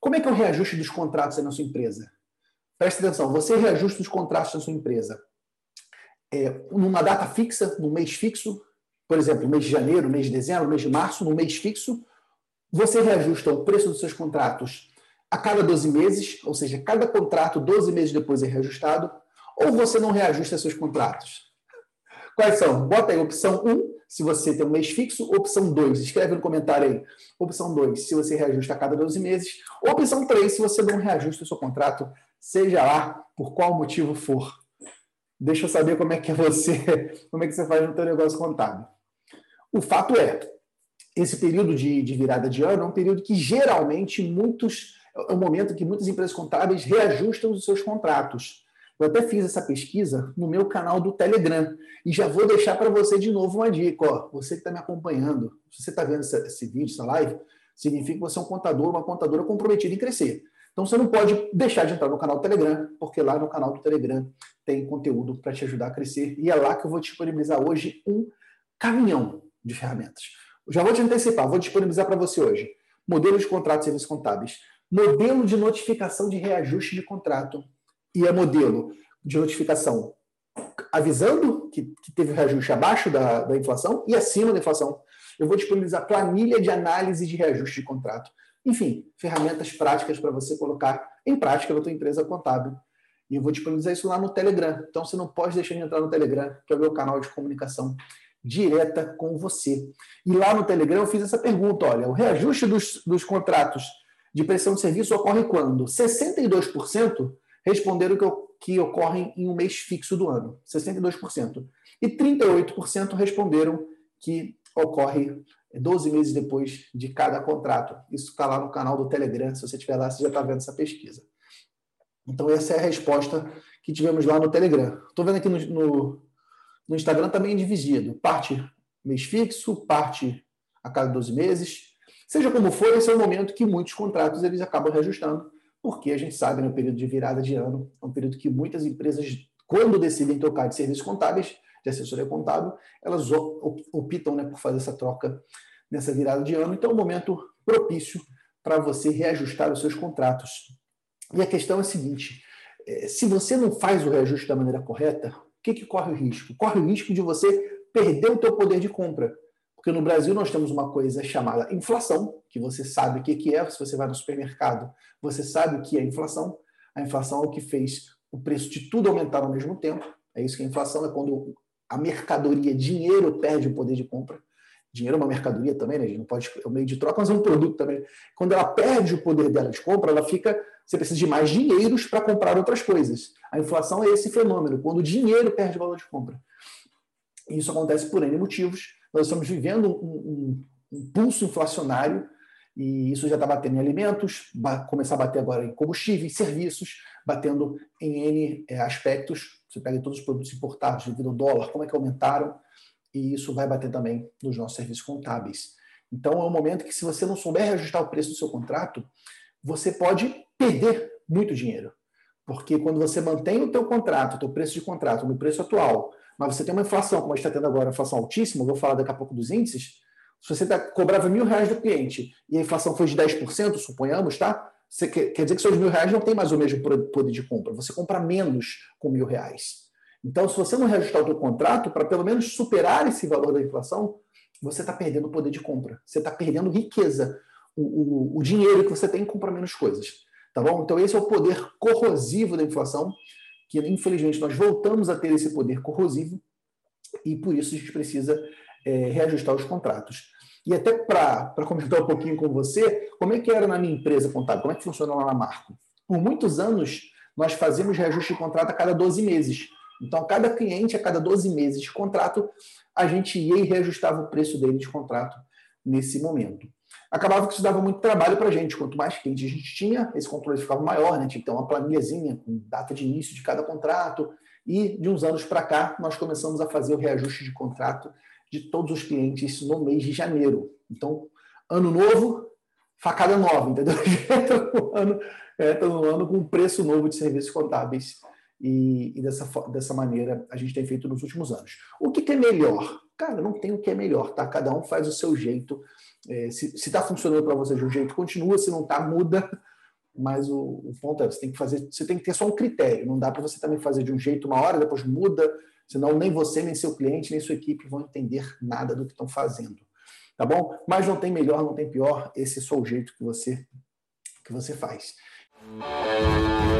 Como é que é o reajuste dos contratos na sua empresa? Presta atenção, você reajusta os contratos da sua empresa é, numa data fixa, num mês fixo, por exemplo, mês de janeiro, mês de dezembro, mês de março, no mês fixo, você reajusta o preço dos seus contratos a cada 12 meses, ou seja, cada contrato 12 meses depois é reajustado, ou você não reajusta seus contratos? Quais são? Bota aí opção 1, se você tem um mês fixo, opção 2, escreve no comentário aí. Opção 2, se você reajusta a cada 12 meses, opção 3, se você não reajusta o seu contrato, seja lá por qual motivo for. Deixa eu saber como é que é você, como é que você faz no teu negócio contábil. O fato é, esse período de, de virada de ano é um período que geralmente muitos é o momento que muitas empresas contábeis reajustam os seus contratos. Eu até fiz essa pesquisa no meu canal do Telegram e já vou deixar para você de novo uma dica. Ó, você que está me acompanhando, se você está vendo esse, esse vídeo, essa live, significa que você é um contador, uma contadora comprometida em crescer. Então você não pode deixar de entrar no canal do Telegram, porque lá no canal do Telegram tem conteúdo para te ajudar a crescer. E é lá que eu vou disponibilizar hoje um caminhão de ferramentas. Já vou te antecipar, vou disponibilizar para você hoje modelo de contratos e serviços contábeis, modelo de notificação de reajuste de contrato e é modelo de notificação avisando que, que teve reajuste abaixo da, da inflação e acima da inflação. Eu vou disponibilizar planilha de análise de reajuste de contrato. Enfim, ferramentas práticas para você colocar em prática na tua empresa contábil. E eu vou disponibilizar isso lá no Telegram. Então você não pode deixar de entrar no Telegram, que é o meu canal de comunicação direta com você. E lá no Telegram eu fiz essa pergunta: olha, o reajuste dos, dos contratos de prestação de serviço ocorre quando? 62% responderam que, que ocorrem em um mês fixo do ano, 62%. E 38% responderam que ocorre 12 meses depois de cada contrato. Isso está lá no canal do Telegram. Se você estiver lá, você já está vendo essa pesquisa. Então, essa é a resposta que tivemos lá no Telegram. Estou vendo aqui no, no, no, Instagram também dividido. Parte mês fixo, parte a cada 12 meses. Seja como for, esse é o momento que muitos contratos eles acabam reajustando, porque a gente sabe, no né, período de virada de ano, é um período que muitas empresas, quando decidem trocar de serviços contábeis, de assessoria contábil, elas optam né, por fazer essa troca nessa virada de ano. Então, é um momento propício para você reajustar os seus contratos. E a questão é a seguinte: é, se você não faz o reajuste da maneira correta, o que, que corre o risco? Corre o risco de você perder o teu poder de compra. Porque no Brasil nós temos uma coisa chamada inflação, que você sabe o que, é, se você vai no supermercado, você sabe o que é inflação. A inflação é o que fez o preço de tudo aumentar ao mesmo tempo. É isso que é inflação, é quando a mercadoria, dinheiro, perde o poder de compra. Dinheiro é uma mercadoria também, né? A gente não pode, é um meio de troca, mas é um produto também. Quando ela perde o poder dela de compra, ela fica. Você precisa de mais dinheiros para comprar outras coisas. A inflação é esse fenômeno, quando o dinheiro perde o valor de compra. E isso acontece por N motivos. Nós estamos vivendo um, um, um pulso inflacionário e isso já está batendo em alimentos, começar a bater agora em combustíveis, serviços, batendo em N é, aspectos você pega todos os produtos importados devido ao dólar, como é que aumentaram, e isso vai bater também nos nossos serviços contábeis. Então é um momento que se você não souber reajustar o preço do seu contrato, você pode perder muito dinheiro. Porque quando você mantém o teu contrato, o teu preço de contrato no preço atual, mas você tem uma inflação, como a gente está tendo agora, uma inflação altíssima, vou falar daqui a pouco dos índices, se você tá, cobrava mil reais do cliente e a inflação foi de 10%, suponhamos, tá? Você quer, quer dizer que seus mil reais não tem mais o mesmo poder de compra. Você compra menos com mil reais. Então, se você não reajustar o seu contrato para pelo menos superar esse valor da inflação, você está perdendo o poder de compra. Você está perdendo riqueza. O, o, o, dinheiro que você tem compra menos coisas. Tá bom? Então, esse é o poder corrosivo da inflação, que infelizmente nós voltamos a ter esse poder corrosivo e por isso a gente precisa é, reajustar os contratos. E até para comentar um pouquinho com você, como é que era na minha empresa contábil? Como é que funciona lá na Marco? Por muitos anos, nós fazíamos reajuste de contrato a cada 12 meses. Então, cada cliente, a cada 12 meses de contrato, a gente ia e reajustava o preço dele de contrato nesse momento. Acabava que isso dava muito trabalho para a gente. Quanto mais cliente a gente tinha, esse controle ficava maior, né? tinha uma planilhazinha com data de início de cada contrato. E de uns anos para cá, nós começamos a fazer o reajuste de contrato de todos os clientes no mês de janeiro. Então, ano novo, facada nova, entendeu? entra no ano, entra no ano com um preço novo de serviços contábeis. E, e, dessa, dessa maneira a gente tem feito nos últimos anos. O que, que é melhor? Cara, não tem o que é melhor, tá? Cada um faz o seu jeito. É, se está funcionando para você de um jeito, continua. Se não está, muda. mas o, o, ponto é, você tem que fazer, você tem que ter só um critério. Não dá para você também fazer de um jeito uma hora, depois muda, senão nem você, nem seu cliente, nem sua equipe vão entender nada do que estão fazendo. Tá bom? Mas não tem melhor, não tem pior, esse é só o jeito que você que você faz. Música